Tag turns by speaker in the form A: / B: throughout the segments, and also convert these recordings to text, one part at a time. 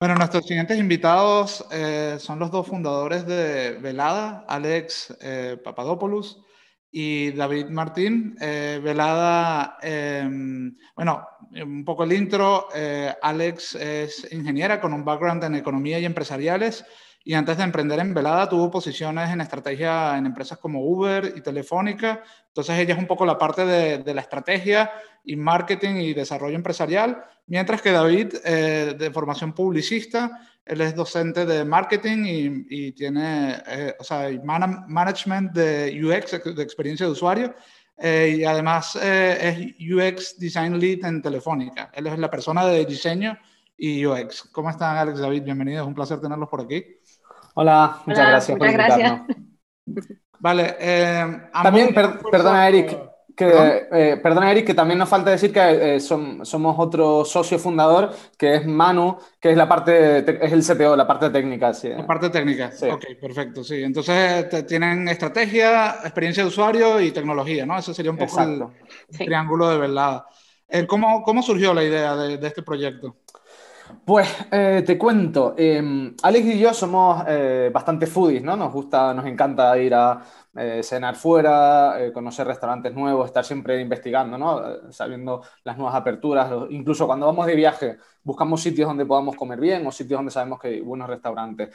A: Bueno, nuestros siguientes invitados eh, son los dos fundadores de Velada, Alex eh, Papadopoulos y David Martín. Eh, Velada, em, bueno, un poco el intro. Alex es ingeniera con un background en economía y empresariales y antes de emprender en Velada tuvo posiciones en estrategia en empresas como Uber y Telefónica. Entonces ella es un poco la parte de, la estrategia y marketing y desarrollo empresarial, mientras que David, eh, de formación publicista, él es docente de marketing y, tiene, eh, o sea, management de UX, de experiencia de usuario, eh, y además es UX Design Lead en Telefónica. Él es la persona de diseño y UX. ¿Cómo están, Alex, David? Bienvenidos, un placer tenerlos por aquí.
B: Hola, muchas gracias por gracias.
A: Vale.
B: Eh, también, perdona, Eric. Que, eh, perdona, Eric, que también nos falta decir que eh, somos otro socio fundador, que es Manu, que es la parte, es el CTO, la parte técnica. Sí.
A: La parte técnica, sí. ok, perfecto, sí. Entonces tienen estrategia, experiencia de usuario y tecnología, ¿no? Ese sería un poco el triángulo de verdad. ¿cómo, ¿Cómo surgió la idea de, de este proyecto?
B: Pues eh, te cuento, em, Alex y yo somos eh, bastante foodies, ¿no? Nos gusta, nos encanta ir a eh, cenar fuera, conocer restaurantes nuevos, estar siempre investigando, ¿no? Sabiendo las nuevas aperturas, incluso cuando vamos de viaje buscamos sitios donde podamos comer bien o sitios donde sabemos que hay buenos restaurantes.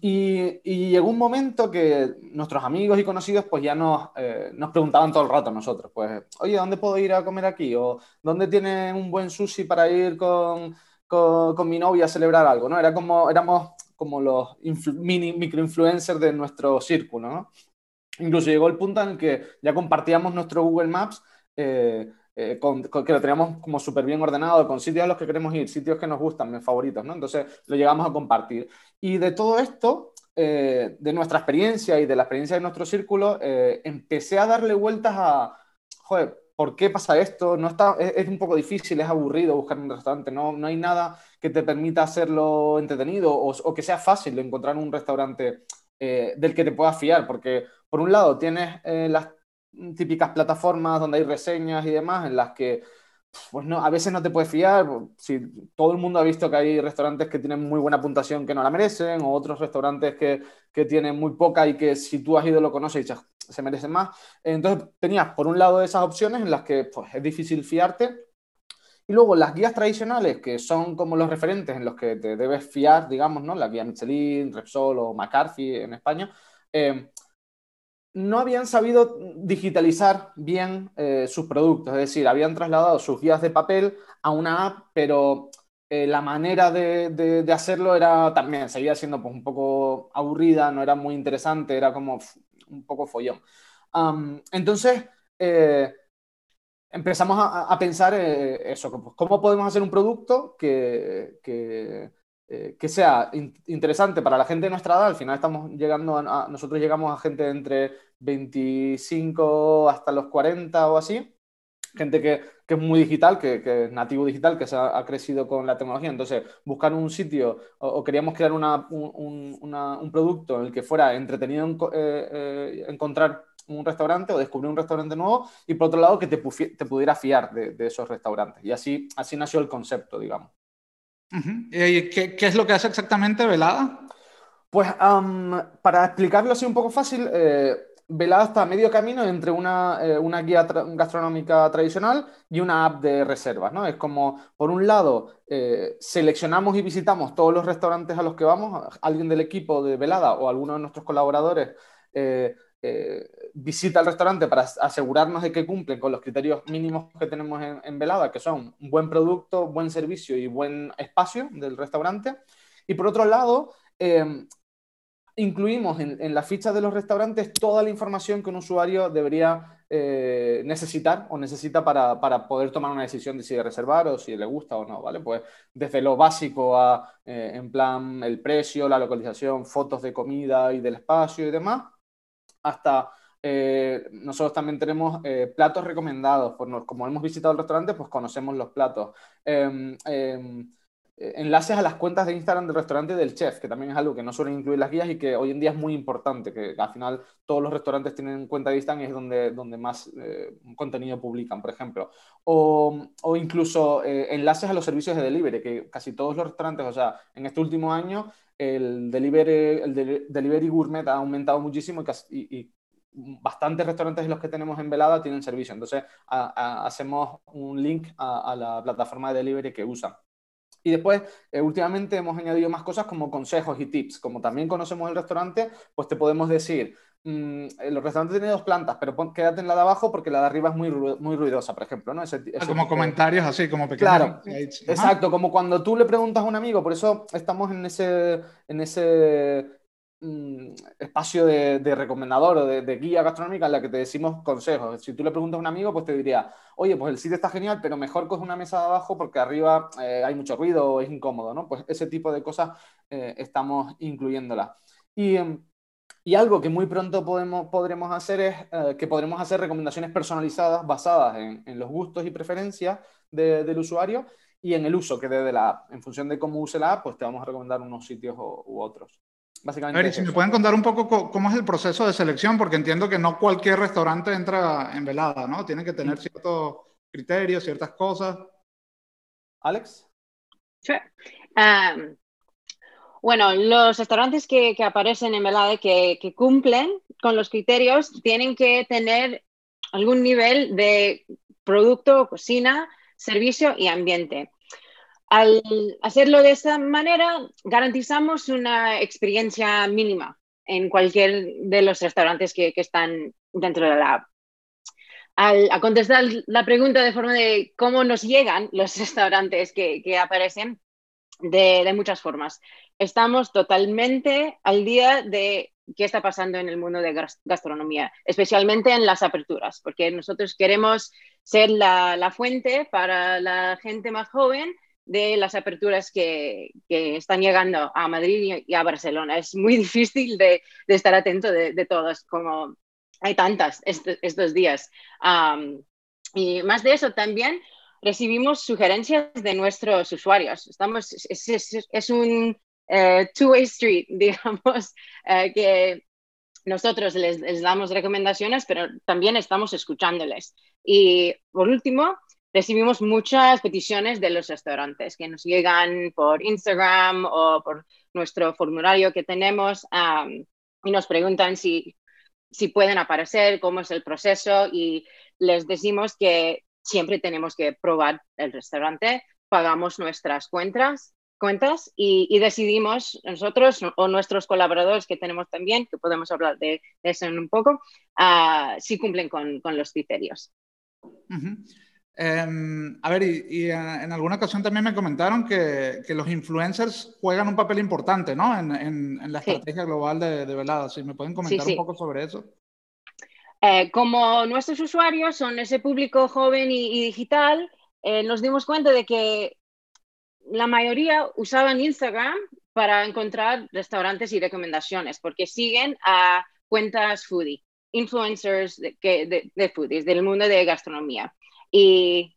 B: y, llegó un momento que nuestros amigos y conocidos pues ya nos, nos preguntaban todo el rato a nosotros, pues, oye, ¿dónde puedo ir a comer aquí? ¿O dónde tiene un buen sushi para ir con con, mi novia a celebrar algo, ¿no? Era como, éramos como los mini microinfluencers de nuestro círculo, ¿no? Incluso llegó el punto en que ya compartíamos nuestro Google Maps, eh, eh, que lo teníamos como súper bien ordenado, con sitios a los que queremos ir, sitios que nos gustan, mis favoritos, ¿no? Entonces lo llegamos a compartir. Y de todo esto, eh, de nuestra experiencia y de la experiencia de nuestro círculo, empecé a darle vueltas a, joder, ¿por qué pasa esto? No está, es, un poco difícil, es aburrido buscar un restaurante, no, no hay nada que te permita hacerlo entretenido o, que sea fácil encontrar un restaurante eh, del que te puedas fiar, porque por un lado tienes eh, las típicas plataformas donde hay reseñas y demás en las que pues no, a veces no te puedes fiar. Si todo el mundo ha visto que hay restaurantes que tienen muy buena puntuación que no la merecen, o otros restaurantes que, que tienen muy poca y que si tú has ido lo conoces y se merecen más. Entonces tenías por un lado esas opciones en las que pues, es difícil fiarte. Y luego las guías tradicionales, que son como los referentes en los que te debes fiar, digamos, ¿no? La guía Michelin, Repsol o McCarthy en España, eh, no habían sabido digitalizar bien eh, sus productos, es decir, habían trasladado sus guías de papel a una app, pero eh, la manera de, hacerlo era también, seguía siendo pues, un poco aburrida, no era muy interesante, era como un poco follón. entonces, eh, empezamos a, pensar eso, pues, cómo podemos hacer un producto que, eh, que sea interesante para la gente de nuestra edad. Al final estamos llegando a, nosotros llegamos a gente entre 25 hasta los 40 o así, gente que, que es muy digital, que, que, es nativo digital, que se ha, crecido con la tecnología. Entonces, buscar un sitio o, queríamos crear una, un, un, producto en el que fuera entretenido eh, eh, encontrar un restaurante o descubrir un restaurante nuevo y por otro lado que te, te pudiera fiar de, de, esos restaurantes. Y así, así nació el concepto, digamos.
A: ¿Y qué, es lo que hace exactamente Velada?
B: Pues para explicarlo así un poco fácil, eh, Velada está a medio camino entre una, eh, guía gastronómica tradicional y una app de reservas. ¿no? Es como, por un lado, eh, seleccionamos y visitamos todos los restaurantes a los que vamos, alguien del equipo de Velada o alguno de nuestros colaboradores eh, visita al restaurante para asegurarnos de que cumplen con los criterios mínimos que tenemos en, Velada, que son un buen producto, buen servicio y buen espacio del restaurante. Y por otro lado, em, incluimos en, la ficha de los restaurantes toda la información que un usuario debería eh, necesitar o necesita para, para, poder tomar una decisión de si reservar o si le gusta o no, ¿vale? Pues desde lo básico a, eh, en plan, el precio, la localización, fotos de comida y del espacio y demás, hasta eh, nosotros también tenemos eh, platos recomendados. Por, como hemos visitado el restaurante, pues conocemos los platos. Em, em, enlaces a las cuentas de Instagram del restaurante del chef, que también es algo que no suelen incluir las guías y que hoy en día es muy importante, que al final todos los restaurantes tienen cuenta de Instagram y es donde, donde más eh, contenido publican, por ejemplo. O, o incluso eh, enlaces a los servicios de delivery, que casi todos los restaurantes, o sea, en este último año el delivery, el delivery gourmet ha aumentado muchísimo y, y, bastantes restaurantes de los que tenemos en Velada tienen servicio. Entonces, hacemos un link a, a la plataforma de delivery que usan. Y después, eh, últimamente hemos añadido más cosas como consejos y tips. Como también conocemos el restaurante, pues te podemos decir, mmm, el restaurante tiene dos plantas, pero quédate en la de abajo porque la de arriba es muy, muy ruidosa, por ejemplo. ¿no?
A: Ah, como comentarios así, como pequeños.
B: Claro, exacto, como cuando tú le preguntas a un amigo, por eso estamos en ese, en ese Mm, espacio de, recomendador o de, guía gastronómica en la que te decimos consejos. Si tú le preguntas a un amigo, pues te diría, oye, pues el sitio está genial, pero mejor coge una mesa de abajo porque arriba eh, hay mucho ruido o es incómodo, ¿no? Pues ese tipo de cosas eh, estamos incluyéndolas. Y, em, y, algo que muy pronto podemos, podremos hacer es eh, que podremos hacer recomendaciones personalizadas basadas en los gustos y preferencias del usuario y en el uso que dé de la app. En función de cómo use la app, pues te vamos a recomendar unos sitios u otros.
A: Básicamente a ver, si me pueden contar un poco cómo es el proceso de selección, porque entiendo que no cualquier restaurante entra en velada, ¿no? Tienen que tener ciertos criterios, ciertas cosas.
B: Alex.
C: bueno, los restaurantes que, aparecen en velada, que, que cumplen con los criterios, tienen que tener algún nivel de producto, cocina, servicio y ambiente. Al hacerlo de esta manera, garantizamos una experiencia mínima en cualquier de los restaurantes que, están dentro de la app. Al, a contestar la pregunta de forma de cómo nos llegan los restaurantes que, aparecen, de, muchas formas. Estamos totalmente al día de qué está pasando en el mundo de gastronomía, especialmente en las aperturas, porque nosotros queremos ser la, la fuente para la gente más joven de las aperturas que, están llegando a Madrid y a Barcelona. Es muy difícil de, estar atento de, todas, como hay tantas estos días. y más de eso, también recibimos sugerencias de nuestros usuarios. Estamos, es, un eh, two-way street, digamos, eh, que nosotros les, damos recomendaciones, pero también estamos escuchándoles. Y por último, recibimos muchas peticiones de los restaurantes que nos llegan por Instagram o por nuestro formulario que tenemos y nos preguntan si, si pueden aparecer, cómo es el proceso y les decimos que siempre tenemos que probar el restaurante, pagamos nuestras cuentas, cuentas y, decidimos nosotros o nuestros colaboradores que tenemos también, que podemos hablar de, eso en un poco, uh, si cumplen con, con los criterios.
A: Em, a ver, y, en alguna ocasión también me comentaron que, que, los influencers juegan un papel importante, ¿no? En, en, la estrategia global de, de Velada. ¿Sí me pueden comentar un poco sobre eso?
C: Eh, como nuestros usuarios son ese público joven y, digital, eh, nos dimos cuenta de que la mayoría usaban Instagram para encontrar restaurantes y recomendaciones, porque siguen a cuentas foodie, influencers de, de, de foodies, del mundo de gastronomía. Y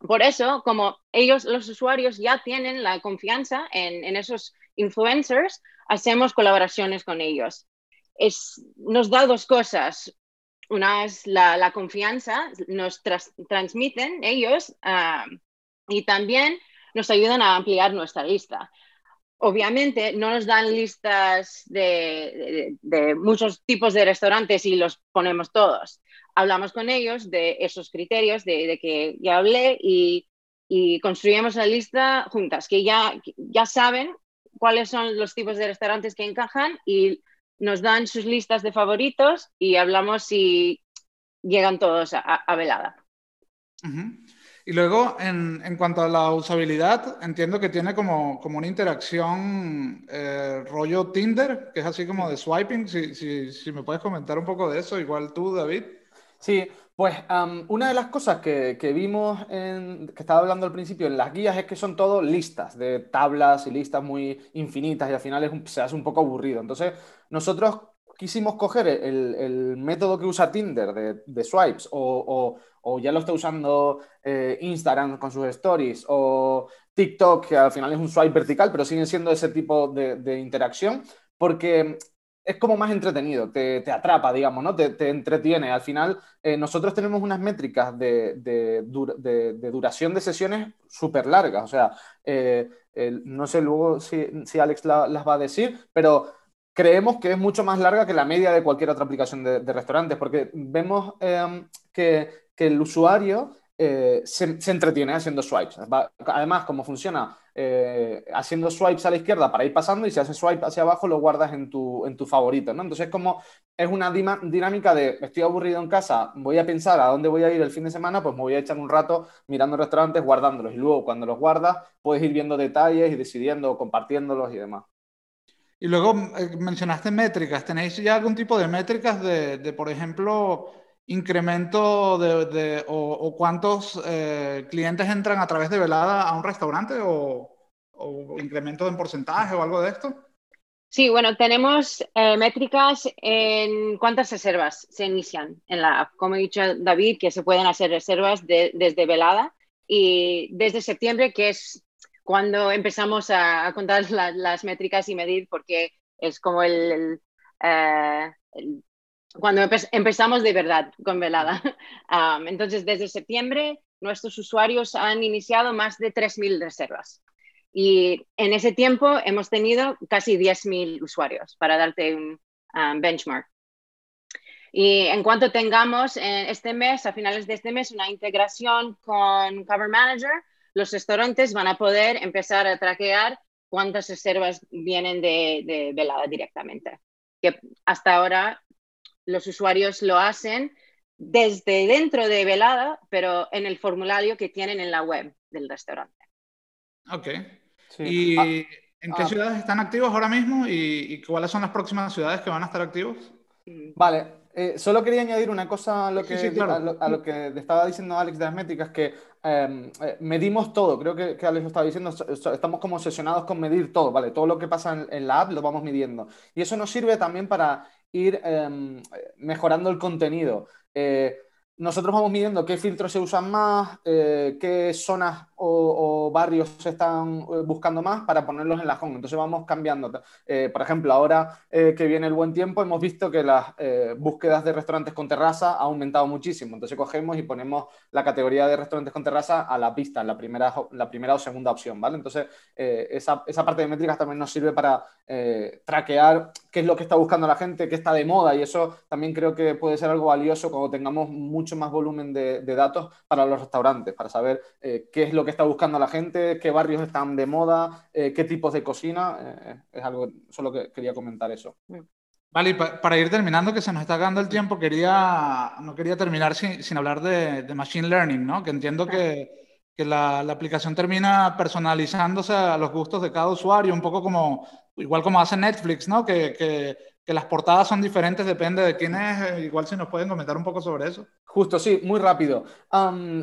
C: por eso, como ellos, los usuarios, ya tienen la confianza en, esos influencers, hacemos colaboraciones con ellos. Es, nos da dos cosas. Una es la, confianza, nos transmiten ellos ah, y también nos ayudan a ampliar nuestra lista. Obviamente no nos dan listas de, muchos tipos de restaurantes y los ponemos todos. Hablamos con ellos de esos criterios de, que ya hablé y, construimos la lista juntas, que ya, ya saben cuáles son los tipos de restaurantes que encajan y nos dan sus listas de favoritos y hablamos si llegan todos a, velada.
A: Y luego, en, en, cuanto a la usabilidad, entiendo que tiene como, como una interacción eh, rollo Tinder, que es así como de swiping. Si, si, si, me puedes comentar un poco de eso, igual tú, David.
B: Sí, pues una de las cosas que, que vimos, en, que estaba hablando al principio en las guías, es que son todo listas de tablas y listas muy infinitas y al final es se hace un poco aburrido. Entonces, nosotros quisimos coger el, método que usa Tinder de, swipes o, ya lo está usando eh, Instagram con sus stories o TikTok, que al final es un swipe vertical, pero siguen siendo ese tipo de, interacción, porque es como más entretenido, te, atrapa, digamos, ¿no? Te, entretiene. Al final, eh, nosotros tenemos unas métricas de, duración de sesiones súper largas. O sea, eh, no sé luego si, Alex las va a decir, pero creemos que es mucho más larga que la media de cualquier otra aplicación de, restaurantes, porque vemos em, que, el usuario eh, se, entretiene haciendo swipes. Además, como funciona eh, haciendo swipes a la izquierda para ir pasando y si haces swipe hacia abajo lo guardas en tu, en tu favorito, ¿no? Entonces, como es una dinámica de estoy aburrido en casa, voy a pensar a dónde voy a ir el fin de semana, pues me voy a echar un rato mirando restaurantes, guardándolos y luego cuando los guardas puedes ir viendo detalles y decidiendo, compartiéndolos y demás.
A: Y luego eh, mencionaste métricas. ¿Tenéis ya algún tipo de métricas de, por ejemplo, incremento de, o, cuántos eh, clientes entran a través de velada a un restaurante o, incremento en porcentaje o algo de esto?
C: Sí, bueno, tenemos eh, métricas en cuántas reservas se inician en la app. Como ha dicho David, que se pueden hacer reservas desde velada y desde septiembre, que es cuando empezamos a, contar las métricas y medir, porque es como el, eh, cuando empezamos de verdad con velada. entonces, desde septiembre, nuestros usuarios han iniciado más de 3.000 reservas. Y en ese tiempo hemos tenido casi 10.000 usuarios, para darte un benchmark. Y en cuanto tengamos eh, este mes, a finales de este mes, una integración con Cover Manager, los restaurantes van a poder empezar a traquear cuántas reservas vienen de, velada directamente. Que hasta ahora los usuarios lo hacen desde dentro de velada, pero en el formulario que tienen en la web del restaurante.
A: Ok. ¿Y ah, en qué ah. ciudades están activos ahora mismo y, cuáles son las próximas ciudades que van a estar activos?
B: Vale, eh, solo quería añadir una cosa a lo, que, a, lo, que estaba diciendo Alex de las métricas, que em, eh, medimos todo, creo que, que, Alex lo estaba diciendo, estamos como obsesionados con medir todo, ¿vale? Todo lo que pasa en, la app lo vamos midiendo. Y eso nos sirve también para ir em, mejorando el contenido. Eh, nosotros vamos midiendo qué filtros se usan más, qué zonas o, barrios se están eh, buscando más para ponerlos en la home. Entonces vamos cambiando. Eh, por ejemplo, ahora eh, que viene el buen tiempo, hemos visto que las búsquedas de restaurantes con terraza ha aumentado muchísimo. Entonces cogemos y ponemos la categoría de restaurantes con terraza a la pista, la primera, la primera o segunda opción, ¿vale? Entonces esa, esa, parte de métricas también nos sirve para traquear qué es lo que está buscando la gente, qué está de moda y eso también creo que puede ser algo valioso cuando tengamos mucho más volumen de, de datos para los restaurantes, para saber qué es lo que está buscando la gente, qué barrios están de moda, eh, qué tipos de cocina. Eh, es algo, solo que quería comentar eso.
A: Vale, y para ir terminando, que se nos está acabando el tiempo, quería, no quería terminar sin, sin hablar de, de, Machine Learning, ¿no? Que entiendo que, que la, la, aplicación termina personalizándose a los gustos de cada usuario, un poco como, igual como hace Netflix, ¿no? Que, que, que las portadas son diferentes, depende de quién es. Igual si nos pueden comentar un poco sobre eso.
B: Justo, sí, muy rápido.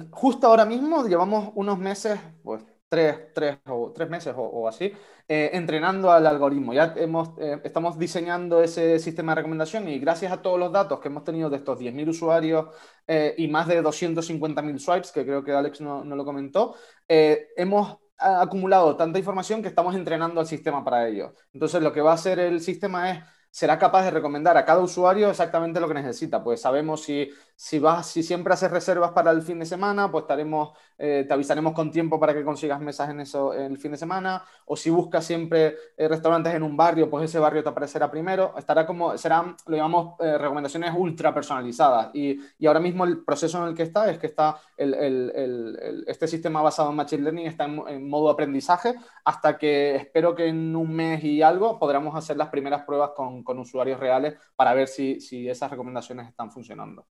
B: justo ahora mismo llevamos unos meses, pues tres, tres, o, tres meses o, así, eh, entrenando al algoritmo. Ya hemos, eh, estamos diseñando ese sistema de recomendación y gracias a todos los datos que hemos tenido de estos 10.000 usuarios eh, y más de 250.000 swipes, que creo que Alex no, no lo comentó, hemos acumulado tanta información que estamos entrenando al sistema para ello. Entonces, lo que va a hacer el sistema es será capaz de recomendar a cada usuario exactamente lo que necesita. Pues sabemos si, si, vas, si siempre haces reservas para el fin de semana, pues estaremos, eh, te avisaremos con tiempo para que consigas mesas en eso en el fin de semana. O si buscas siempre eh, restaurantes en un barrio, pues ese barrio te aparecerá primero. Estará como, serán, lo llamamos eh, recomendaciones ultra personalizadas. Y, y, ahora mismo el proceso en el que está es que está el, el, el, este sistema basado en Machine Learning está en, en modo aprendizaje hasta que espero que en un mes y algo podamos hacer las primeras pruebas con con usuarios reales para ver si, si esas recomendaciones están funcionando.